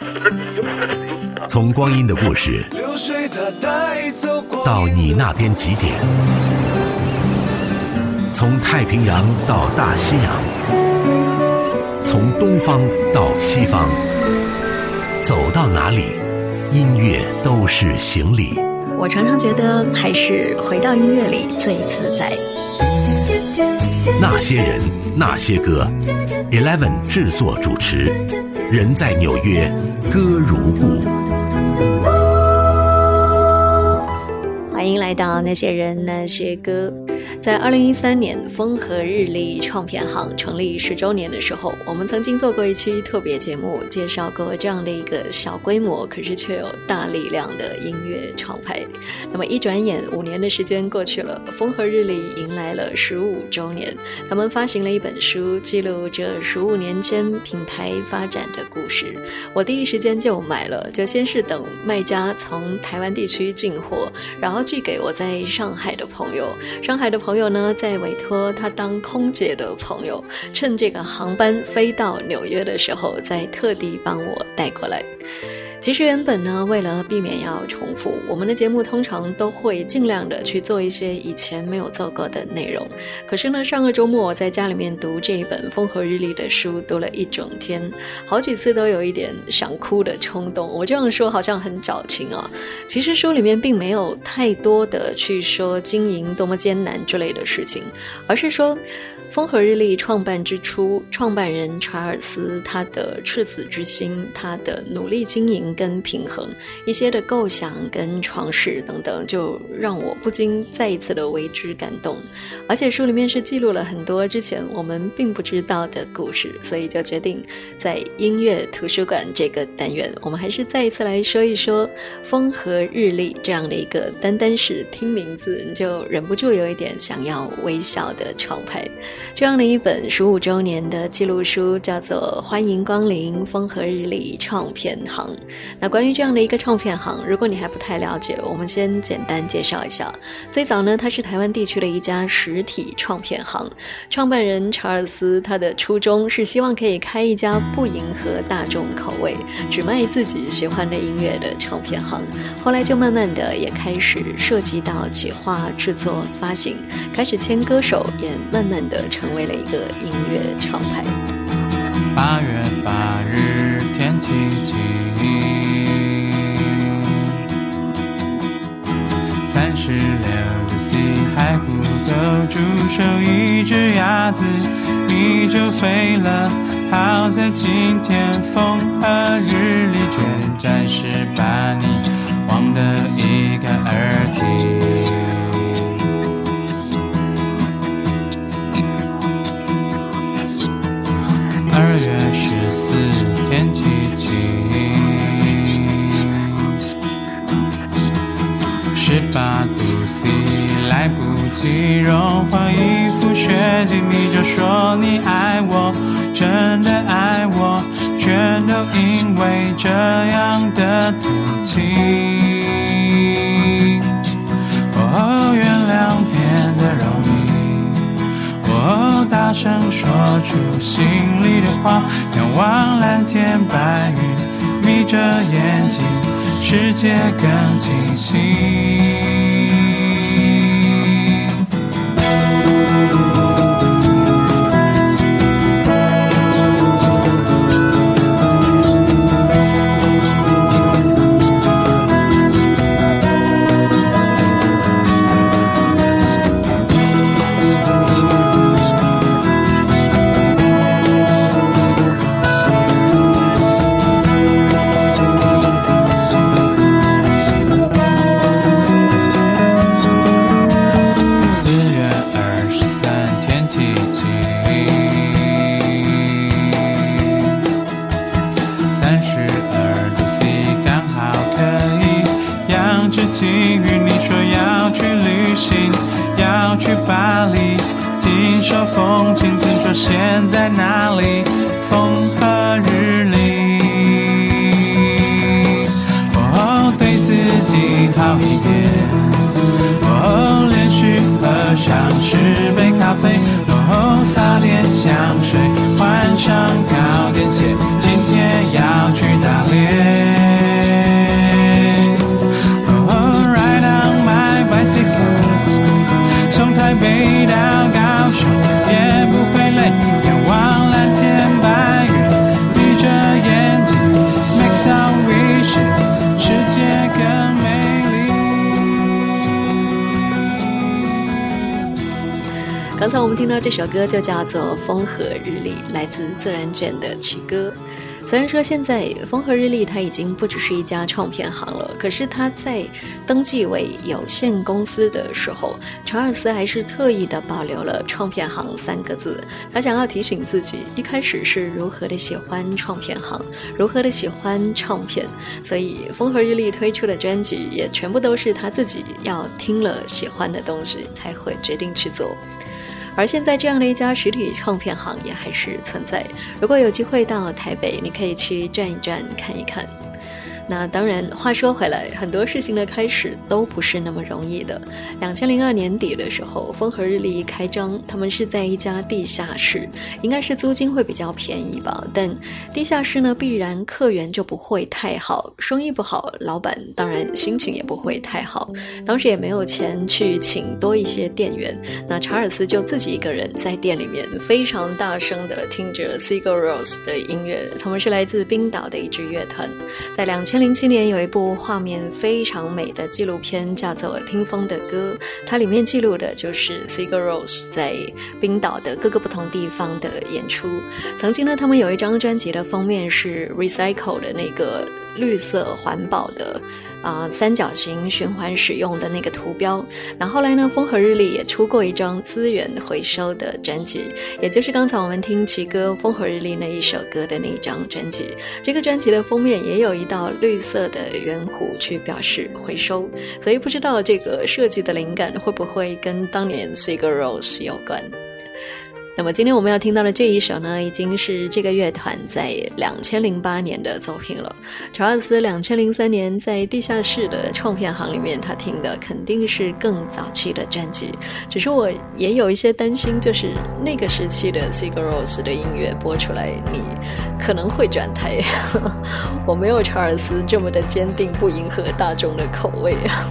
从光阴的故事到你那边几点？从太平洋到大西洋，从东方到西方，走到哪里，音乐都是行李。我常常觉得，还是回到音乐里最自在。那些人，那些歌，Eleven 制作主持，人在纽约，歌如故。欢迎来到那些人，那些歌。在二零一三年，风和日丽唱片行成立十周年的时候，我们曾经做过一期特别节目，介绍过这样的一个小规模，可是却有大力量的音乐厂牌。那么一转眼，五年的时间过去了，风和日丽迎来了十五周年，他们发行了一本书，记录这十五年间品牌发展的故事。我第一时间就买了，就先是等卖家从台湾地区进货，然后寄给我在上海的朋友，上海的朋友。朋友呢，在委托他当空姐的朋友，趁这个航班飞到纽约的时候，再特地帮我带过来。其实原本呢，为了避免要重复，我们的节目通常都会尽量的去做一些以前没有做过的内容。可是呢，上个周末我在家里面读这一本风和日丽的书，读了一整天，好几次都有一点想哭的冲动。我这样说好像很矫情啊，其实书里面并没有太多的去说经营多么艰难之类的事情，而是说。风和日丽创办之初，创办人查尔斯他的赤子之心，他的努力经营跟平衡，一些的构想跟尝试等等，就让我不禁再一次的为之感动。而且书里面是记录了很多之前我们并不知道的故事，所以就决定在音乐图书馆这个单元，我们还是再一次来说一说风和日丽这样的一个单单是听名字你就忍不住有一点想要微笑的厂牌。这样的一本十五周年的记录书，叫做《欢迎光临风和日丽唱片行》。那关于这样的一个唱片行，如果你还不太了解，我们先简单介绍一下。最早呢，它是台湾地区的一家实体唱片行。创办人查尔斯他的初衷是希望可以开一家不迎合大众口味、只卖自己喜欢的音乐的唱片行。后来就慢慢的也开始涉及到企划、制作、发行，开始签歌手，也慢慢的成。为了一个音乐厂牌。八月八日天气晴，三十六度 C 还不够煮熟一只鸭子，你就飞了。好在今天风和日丽，却暂时把你忘得一干二净。四天气晴，十八度 C 来不及融化一副雪景，你就说你爱我，真的爱我，全都因为这样的天气。哦，原谅变得容易，我大声说出心里。的话，仰望蓝天白云，眯着眼睛，世界更清晰。在哪里，风和日丽。哦，对自己好一点。哦，连续喝上十杯咖啡，哦，撒点香水。那我们听到这首歌就叫做《风和日丽》，来自自然卷的曲歌。虽然说现在风和日丽它已经不只是一家唱片行了，可是他在登记为有限公司的时候，查尔斯还是特意的保留了唱片行三个字。他想要提醒自己，一开始是如何的喜欢唱片行，如何的喜欢唱片，所以风和日丽推出的专辑也全部都是他自己要听了喜欢的东西才会决定去做。而现在这样的一家实体唱片行业还是存在。如果有机会到台北，你可以去转一转，看一看。那当然，话说回来，很多事情的开始都不是那么容易的。两千零二年底的时候，风和日丽一开张，他们是在一家地下室，应该是租金会比较便宜吧。但地下室呢，必然客源就不会太好，生意不好，老板当然心情也不会太好。当时也没有钱去请多一些店员，那查尔斯就自己一个人在店里面非常大声的听着 Sigur Rós 的音乐，他们是来自冰岛的一支乐团，在两千。千零七年有一部画面非常美的纪录片，叫做《听风的歌》，它里面记录的就是 cigar rose 在冰岛的各个不同地方的演出。曾经呢，他们有一张专辑的封面是 Recycle 的那个绿色环保的。啊，三角形循环使用的那个图标。那后来呢，风和日丽也出过一张资源回收的专辑，也就是刚才我们听其歌《风和日丽》那一首歌的那一张专辑。这个专辑的封面也有一道绿色的圆弧去表示回收，所以不知道这个设计的灵感会不会跟当年 s i g a r Rose 有关。那么今天我们要听到的这一首呢，已经是这个乐团在两千零八年的作品了。查尔斯两千零三年在地下室的唱片行里面，他听的肯定是更早期的专辑。只是我也有一些担心，就是那个时期的 s i g a r o s 的音乐播出来，你可能会转台。我没有查尔斯这么的坚定，不迎合大众的口味啊。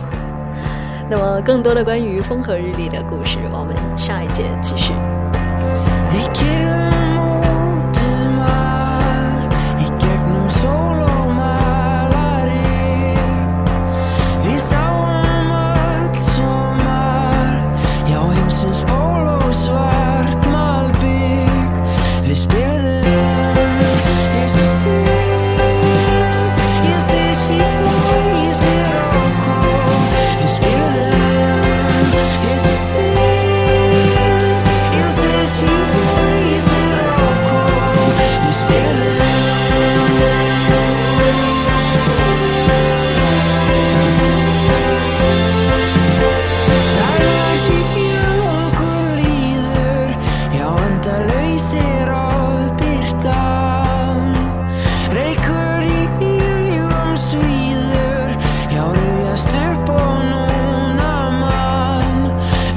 那么更多的关于风和日丽的故事，我们下一节继续。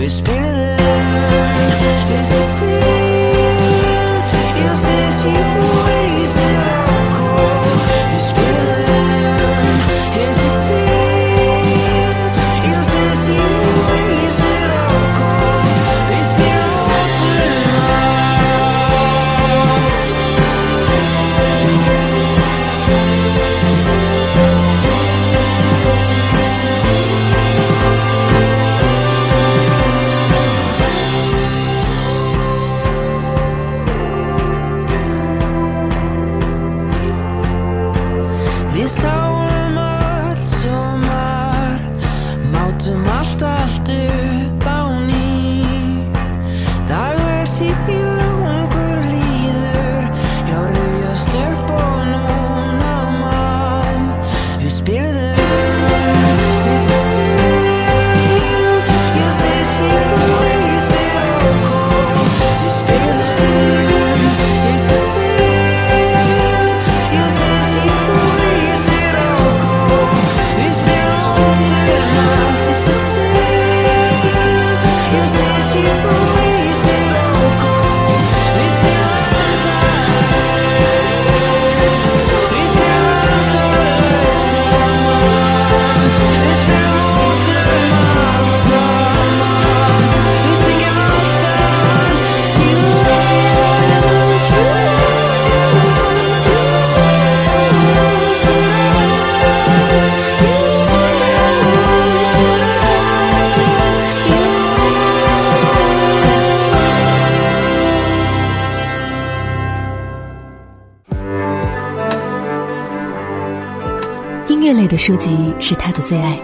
It's been 书籍是他的最爱。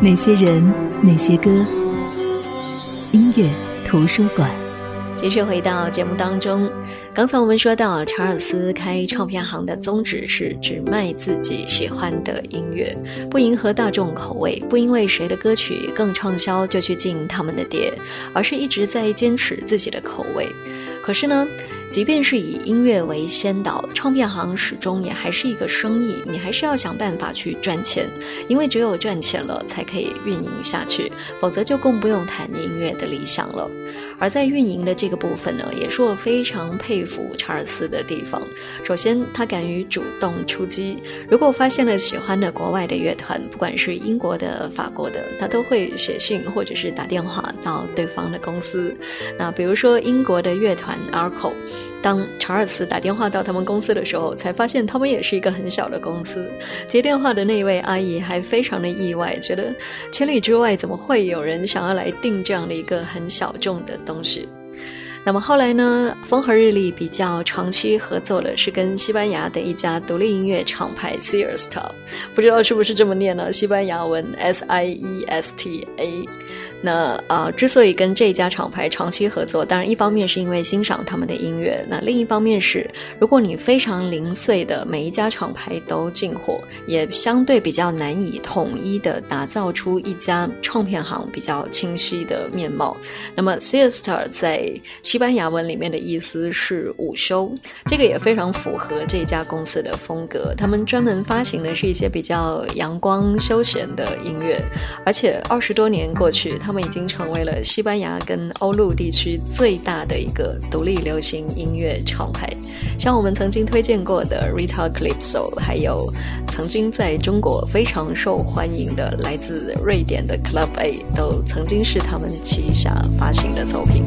那些人，那些歌，音乐图书馆。继续回到节目当中，刚才我们说到，查尔斯开唱片行的宗旨是只卖自己喜欢的音乐，不迎合大众口味，不因为谁的歌曲更畅销就去进他们的碟，而是一直在坚持自己的口味。可是呢？即便是以音乐为先导，唱片行始终也还是一个生意，你还是要想办法去赚钱，因为只有赚钱了才可以运营下去，否则就更不用谈音乐的理想了。而在运营的这个部分呢，也是我非常佩服查尔斯的地方。首先，他敢于主动出击。如果发现了喜欢的国外的乐团，不管是英国的、法国的，他都会写信或者是打电话到对方的公司。那比如说英国的乐团 Arco。当查尔斯打电话到他们公司的时候，才发现他们也是一个很小的公司。接电话的那位阿姨还非常的意外，觉得千里之外怎么会有人想要来订这样的一个很小众的东西？那么后来呢？风和日丽比较长期合作的是跟西班牙的一家独立音乐厂牌 Siesta，不知道是不是这么念呢？西班牙文 S I E S T A。那呃，之所以跟这家厂牌长期合作，当然一方面是因为欣赏他们的音乐，那另一方面是，如果你非常零碎的每一家厂牌都进货，也相对比较难以统一的打造出一家唱片行比较清晰的面貌。那么 Siesta 在西班牙文里面的意思是午休，这个也非常符合这家公司的风格。他们专门发行的是一些比较阳光休闲的音乐，而且二十多年过去。他们已经成为了西班牙跟欧陆地区最大的一个独立流行音乐厂牌，像我们曾经推荐过的 Rita Clipso，还有曾经在中国非常受欢迎的来自瑞典的 Club A，都曾经是他们旗下发行的作品。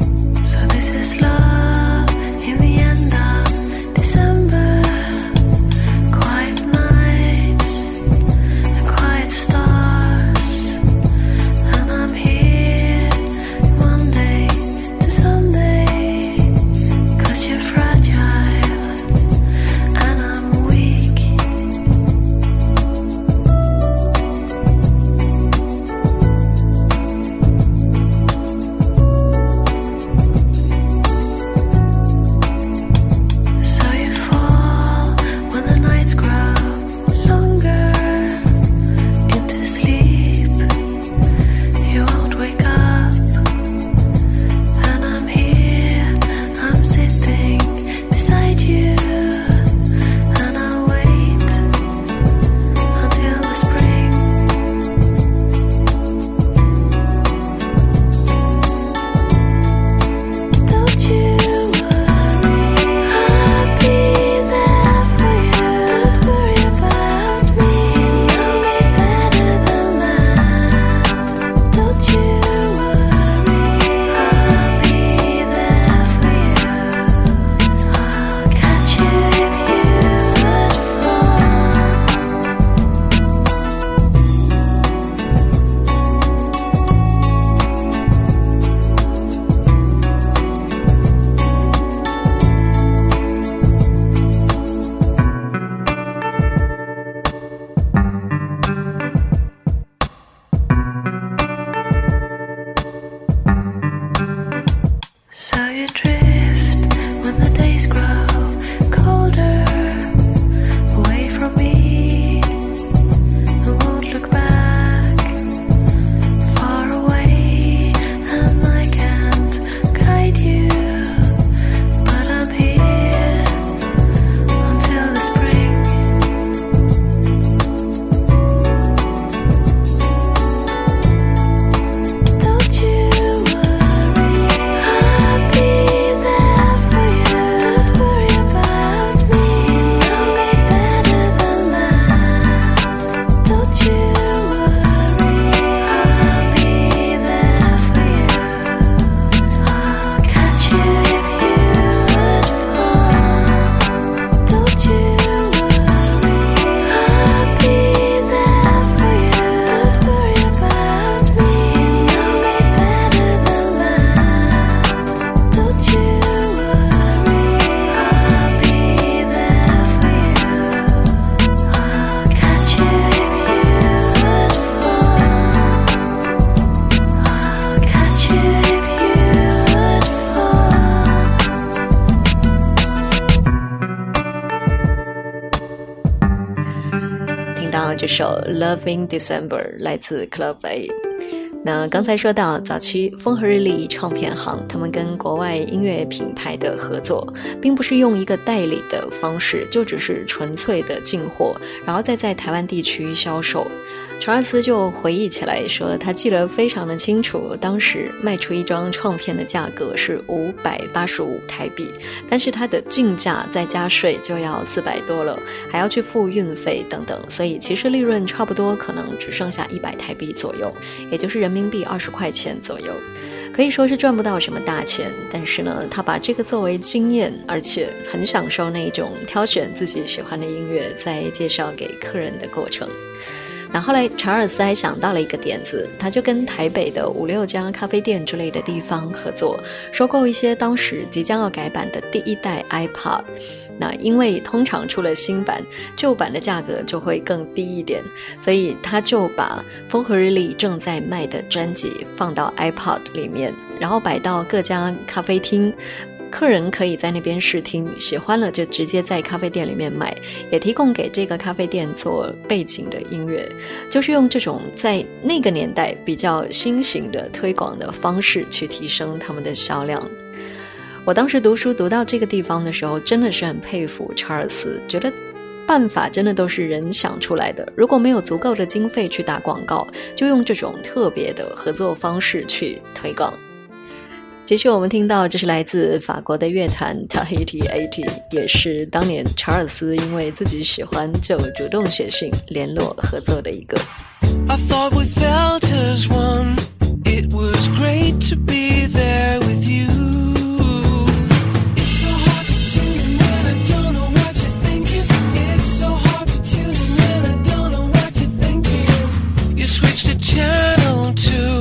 《Love in December》，来自 Club A。那刚才说到早期风和日丽唱片行，他们跟国外音乐品牌的合作，并不是用一个代理的方式，就只是纯粹的进货，然后再在台湾地区销售。查尔斯就回忆起来说，他记得非常的清楚，当时卖出一张唱片的价格是五百八十五台币，但是它的进价再加税就要四百多了，还要去付运费等等，所以其实利润差不多可能只剩下一百台币左右，也就是人民币二十块钱左右，可以说是赚不到什么大钱。但是呢，他把这个作为经验，而且很享受那种挑选自己喜欢的音乐，再介绍给客人的过程。那后来，查尔斯还想到了一个点子，他就跟台北的五六家咖啡店之类的地方合作，收购一些当时即将要改版的第一代 iPod。那因为通常出了新版，旧版的价格就会更低一点，所以他就把风和日丽正在卖的专辑放到 iPod 里面，然后摆到各家咖啡厅。客人可以在那边试听，喜欢了就直接在咖啡店里面买，也提供给这个咖啡店做背景的音乐，就是用这种在那个年代比较新型的推广的方式去提升他们的销量。我当时读书读到这个地方的时候，真的是很佩服查尔斯，觉得办法真的都是人想出来的。如果没有足够的经费去打广告，就用这种特别的合作方式去推广。继续，我们听到这是来自法国的乐团 Tahiti Eighty，也是当年查尔斯因为自己喜欢就主动写信联络合作的一个。Channel 2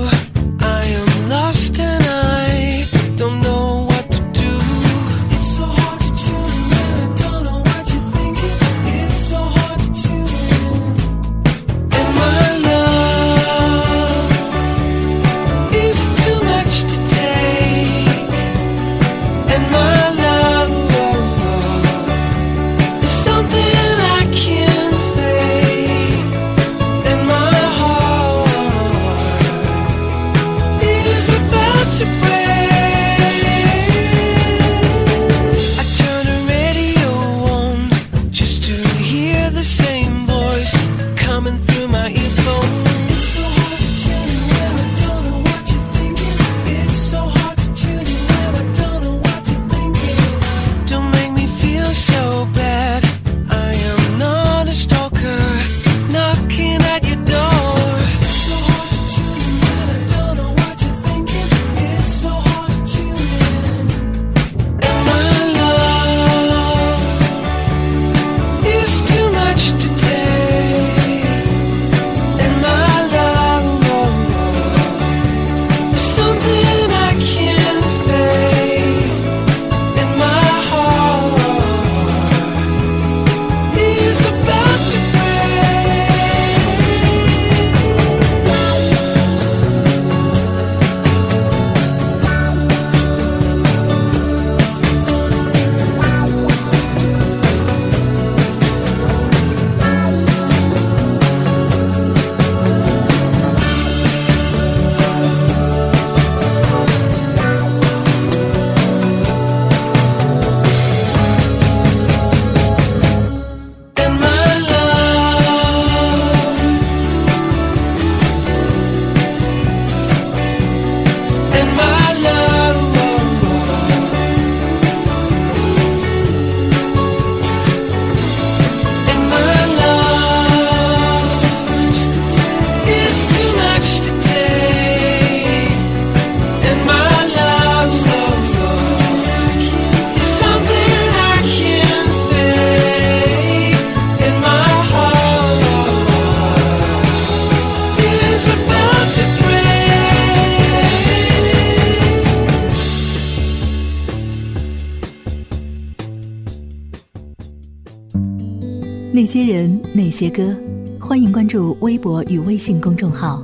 杰哥，欢迎关注微博与微信公众号，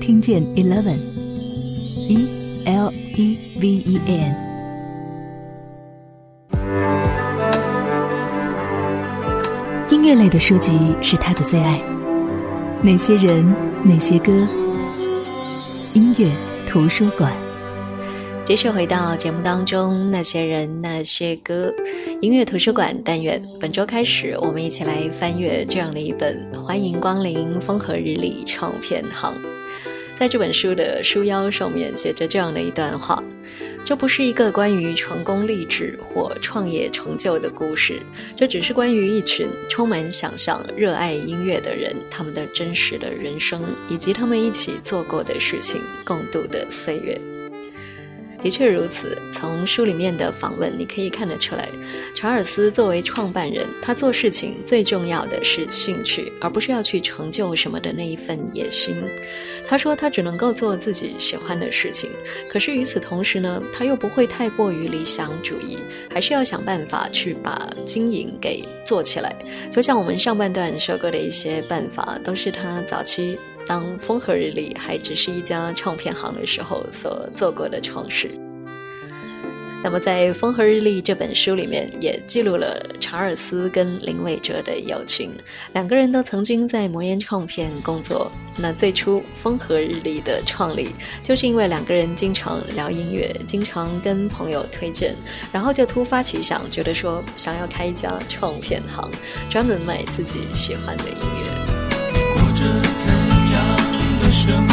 听见 Eleven，e l e v e n。音乐类的书籍是他的最爱，哪些人，哪些歌，音乐图书馆。继续回到节目当中，那些人，那些歌，音乐图书馆单元。本周开始，我们一起来翻阅这样的一本《欢迎光临风和日丽唱片行》。在这本书的书腰上面写着这样的一段话。这不是一个关于成功励志或创业成就的故事，这只是关于一群充满想象、热爱音乐的人，他们的真实的人生，以及他们一起做过的事情，共度的岁月。的确如此，从书里面的访问，你可以看得出来，查尔斯作为创办人，他做事情最重要的是兴趣，而不是要去成就什么的那一份野心。他说他只能够做自己喜欢的事情，可是与此同时呢，他又不会太过于理想主义，还是要想办法去把经营给做起来。就像我们上半段说过的一些办法，都是他早期当风和日丽还只是一家唱片行的时候所做过的尝试。那么，在《风和日丽》这本书里面，也记录了查尔斯跟林伟哲的友情。两个人都曾经在魔岩唱片工作。那最初《风和日丽》的创立，就是因为两个人经常聊音乐，经常跟朋友推荐，然后就突发奇想，觉得说想要开一家唱片行，专门卖自己喜欢的音乐。过着怎样的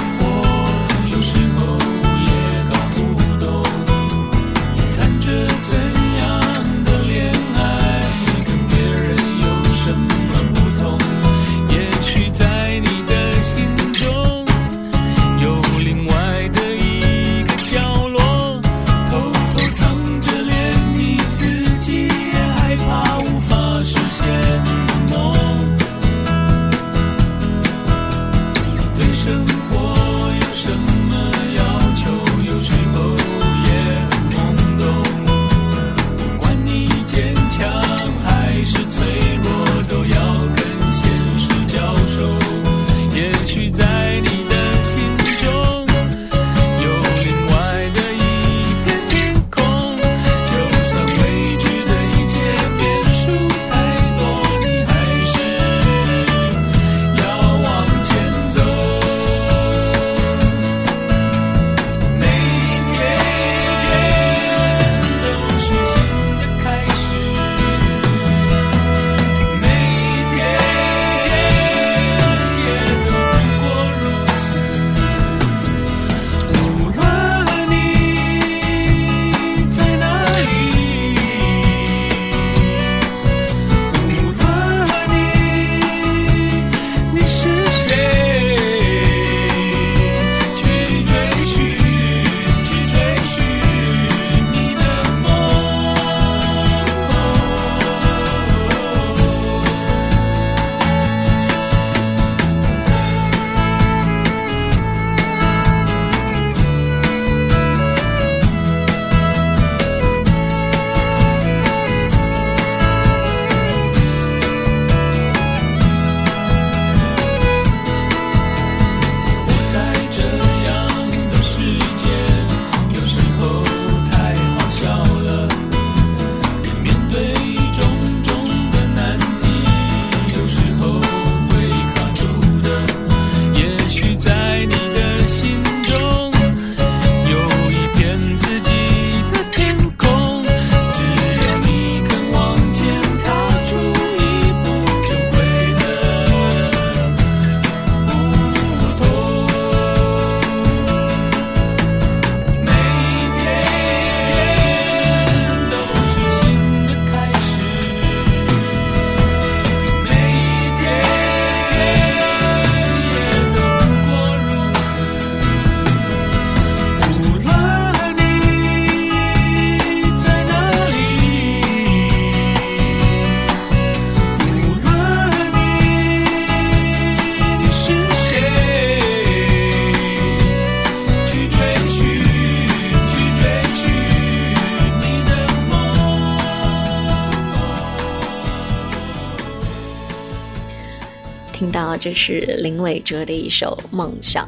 这是林伟哲的一首《梦想》。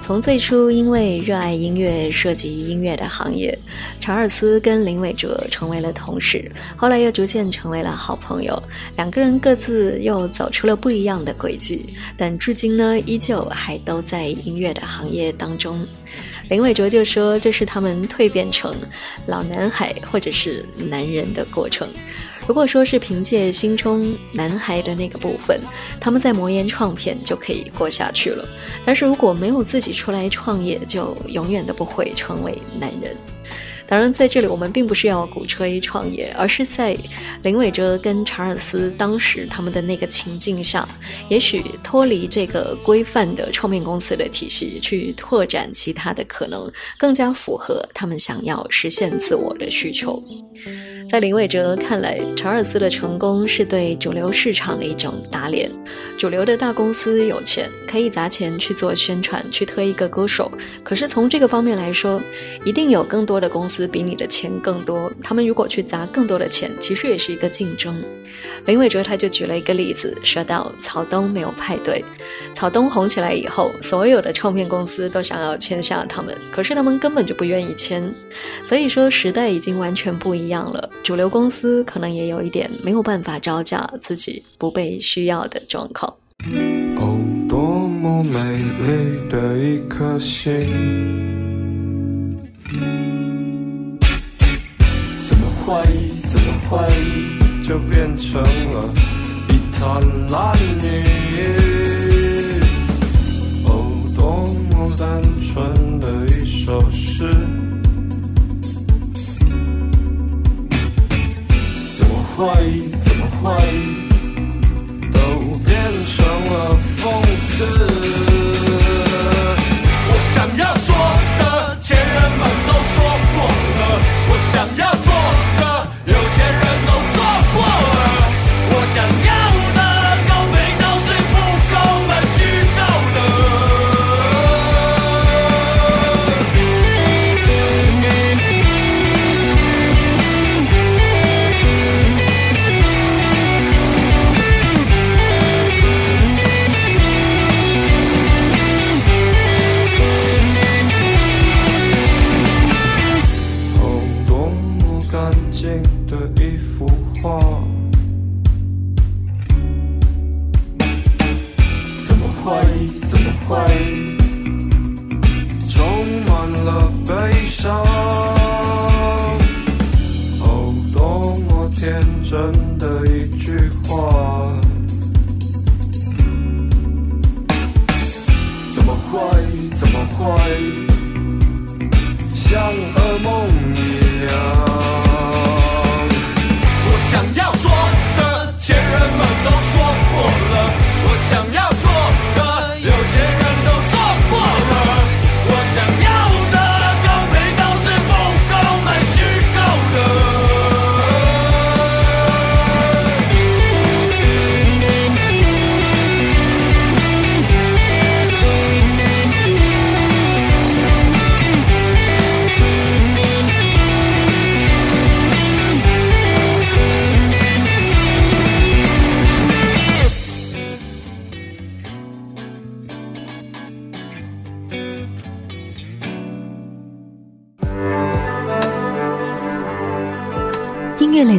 从最初因为热爱音乐涉及音乐的行业，查尔斯跟林伟哲成为了同事，后来又逐渐成为了好朋友。两个人各自又走出了不一样的轨迹，但至今呢，依旧还都在音乐的行业当中。林伟哲就说：“这是他们蜕变成老男孩或者是男人的过程。如果说是凭借心中男孩的那个部分，他们在魔岩唱片就可以过下去了。但是如果没有自己出来创业，就永远都不会成为男人。”当然，在这里我们并不是要鼓吹创业，而是在林伟哲跟查尔斯当时他们的那个情境下，也许脱离这个规范的唱片公司的体系，去拓展其他的可能，更加符合他们想要实现自我的需求。在林伟哲看来，查尔斯的成功是对主流市场的一种打脸。主流的大公司有钱，可以砸钱去做宣传，去推一个歌手。可是从这个方面来说，一定有更多的公司比你的钱更多。他们如果去砸更多的钱，其实也是一个竞争。林伟哲他就举了一个例子，说到草东没有派对。草东红起来以后，所有的唱片公司都想要签下他们，可是他们根本就不愿意签。所以说，时代已经完全不一样了。主流公司可能也有一点没有办法招架自己不被需要的状况。哦，多么美丽的一颗心！怎么怀疑？怎么怀疑？就变成了一滩烂泥。哦，多么单纯的一首诗！怎么怀疑？怎么怀疑？都变成了讽刺。我想要说的，前人们都说过了；我想要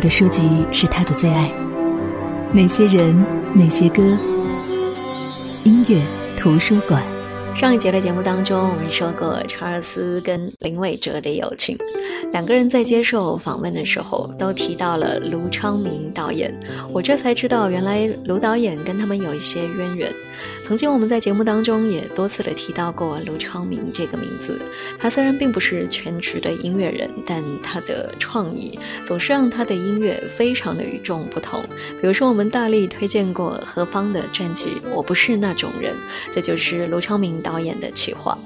书籍是他的最爱。哪些人，哪些歌，音乐图书馆。上一节的节目当中，我们说过查尔斯跟林伟哲的友情。两个人在接受访问的时候，都提到了卢昌明导演。我这才知道，原来卢导演跟他们有一些渊源。曾经我们在节目当中也多次的提到过卢昌明这个名字。他虽然并不是全职的音乐人，但他的创意总是让他的音乐非常的与众不同。比如说，我们大力推荐过何方的专辑《我不是那种人》，这就是卢昌明导演的企划。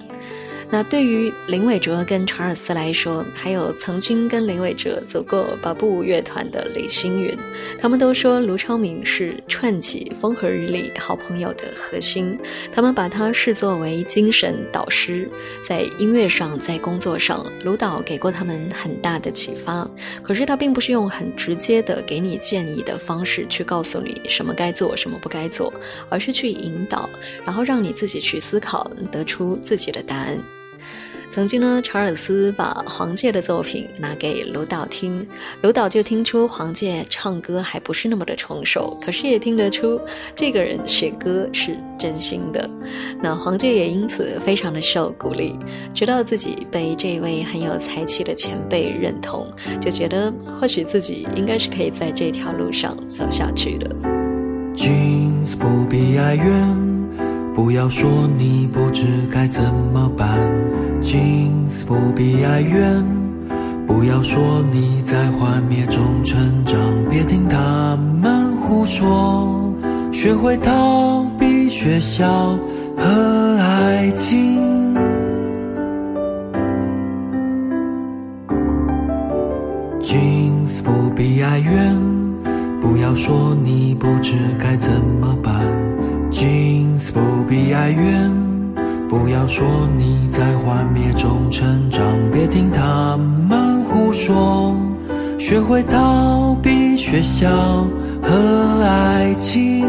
那对于林伟哲跟查尔斯来说，还有曾经跟林伟哲走过八步乐团的李星云，他们都说卢昌明是串起风和日丽好朋友的核心。他们把他视作为精神导师，在音乐上，在工作上，卢导给过他们很大的启发。可是他并不是用很直接的给你建议的方式去告诉你什么该做，什么不该做，而是去引导，然后让你自己去思考，得出自己的答案。曾经呢，查尔斯把黄玠的作品拿给卢导听，卢导就听出黄玠唱歌还不是那么的成熟，可是也听得出这个人写歌是真心的。那黄玠也因此非常的受鼓励，直到自己被这位很有才气的前辈认同，就觉得或许自己应该是可以在这条路上走下去的。金子不必哀怨。不要说你不知该怎么办，金子不必哀怨。不要说你在幻灭中成长，别听他们胡说，学会逃避学校和爱情。金子不必哀怨，不要说你不知该怎么办。金不必哀怨，不要说你在幻灭中成长，别听他们胡说，学会逃避学校和爱情。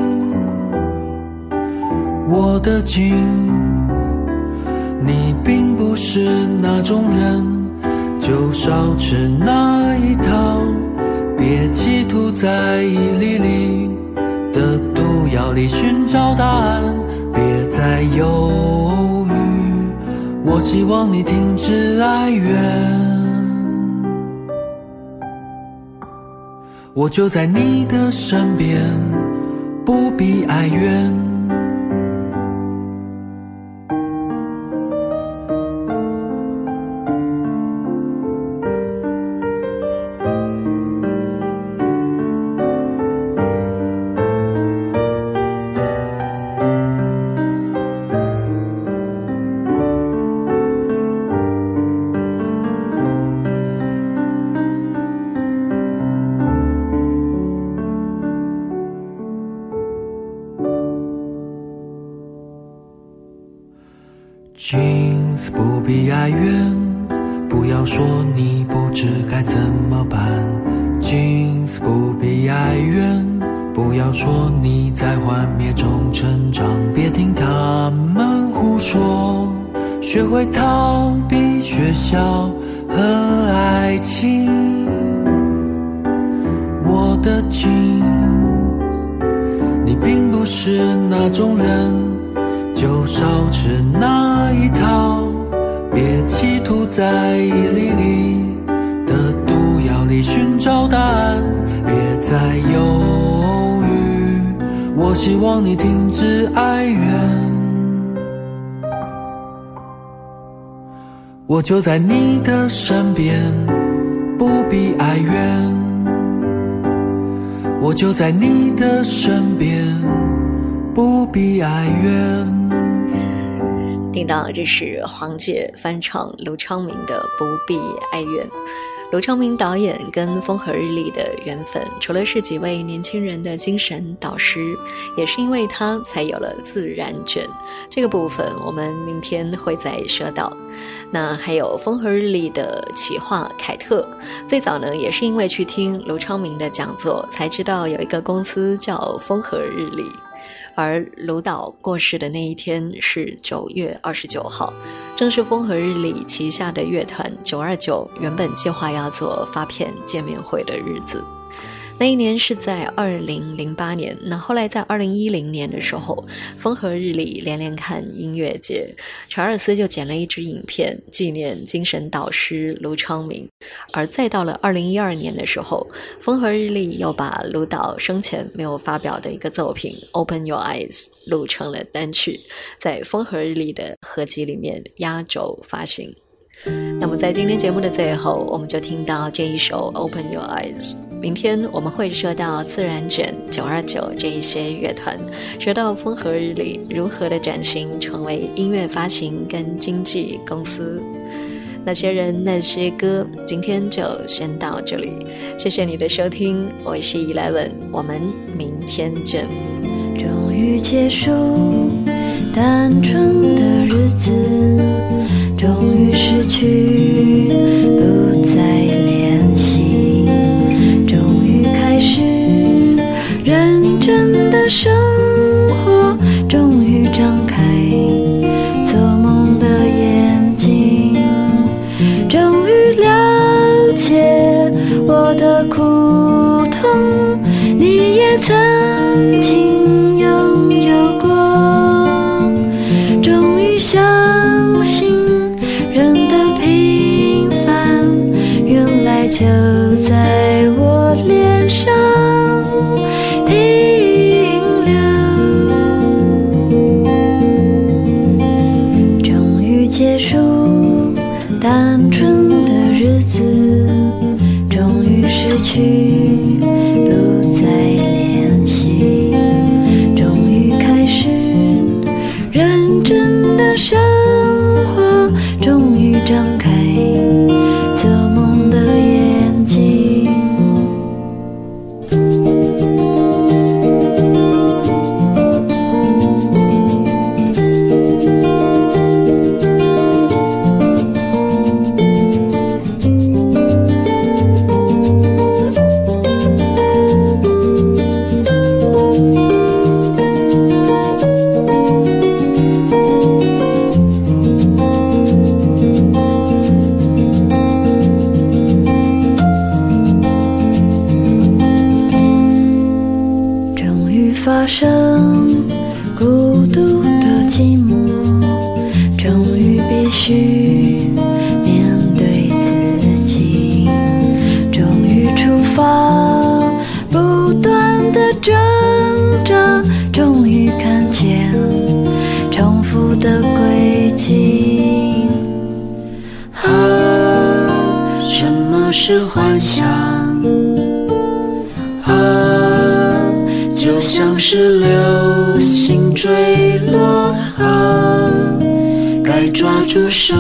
我的金，你并不是那种人，就少吃那一套，别企图在一粒粒里寻找答案，别再犹豫。我希望你停止哀怨，我就在你的身边，不必哀怨。情。我的情，你并不是那种人。就少吃那一套，别企图在一粒粒的毒药里寻找答案，别再犹豫。我希望你停止哀怨，我就在你的身边，不必哀怨，我就在你的身边，不必哀怨。听到这是黄玠翻唱刘昌明的《不必哀怨》。卢昌明导演跟风和日丽的缘分，除了是几位年轻人的精神导师，也是因为他才有了自然卷这个部分。我们明天会再说到。那还有风和日丽的企划凯特，最早呢也是因为去听卢昌明的讲座，才知道有一个公司叫风和日丽。而卢导过世的那一天是九月二十九号，正是风和日丽旗下的乐团九二九原本计划要做发片见面会的日子。那一年是在二零零八年，那后来在二零一零年的时候，风和日丽连连看音乐节，查尔斯就剪了一支影片纪念精神导师卢昌明。而再到了二零一二年的时候，风和日丽又把卢导生前没有发表的一个作品《Open Your Eyes》录成了单曲，在风和日丽的合集里面压轴发行。那么在今天节目的最后，我们就听到这一首《Open Your Eyes》。明天我们会说到自然卷九二九这一些乐团说到风和日丽如何的转型成为音乐发行跟经纪公司。那些人那些歌今天就先到这里谢谢你的收听我是 eleven 我们明天见。终于结束单纯的日子终于失去不再泪是认真的生。坠落后该抓住什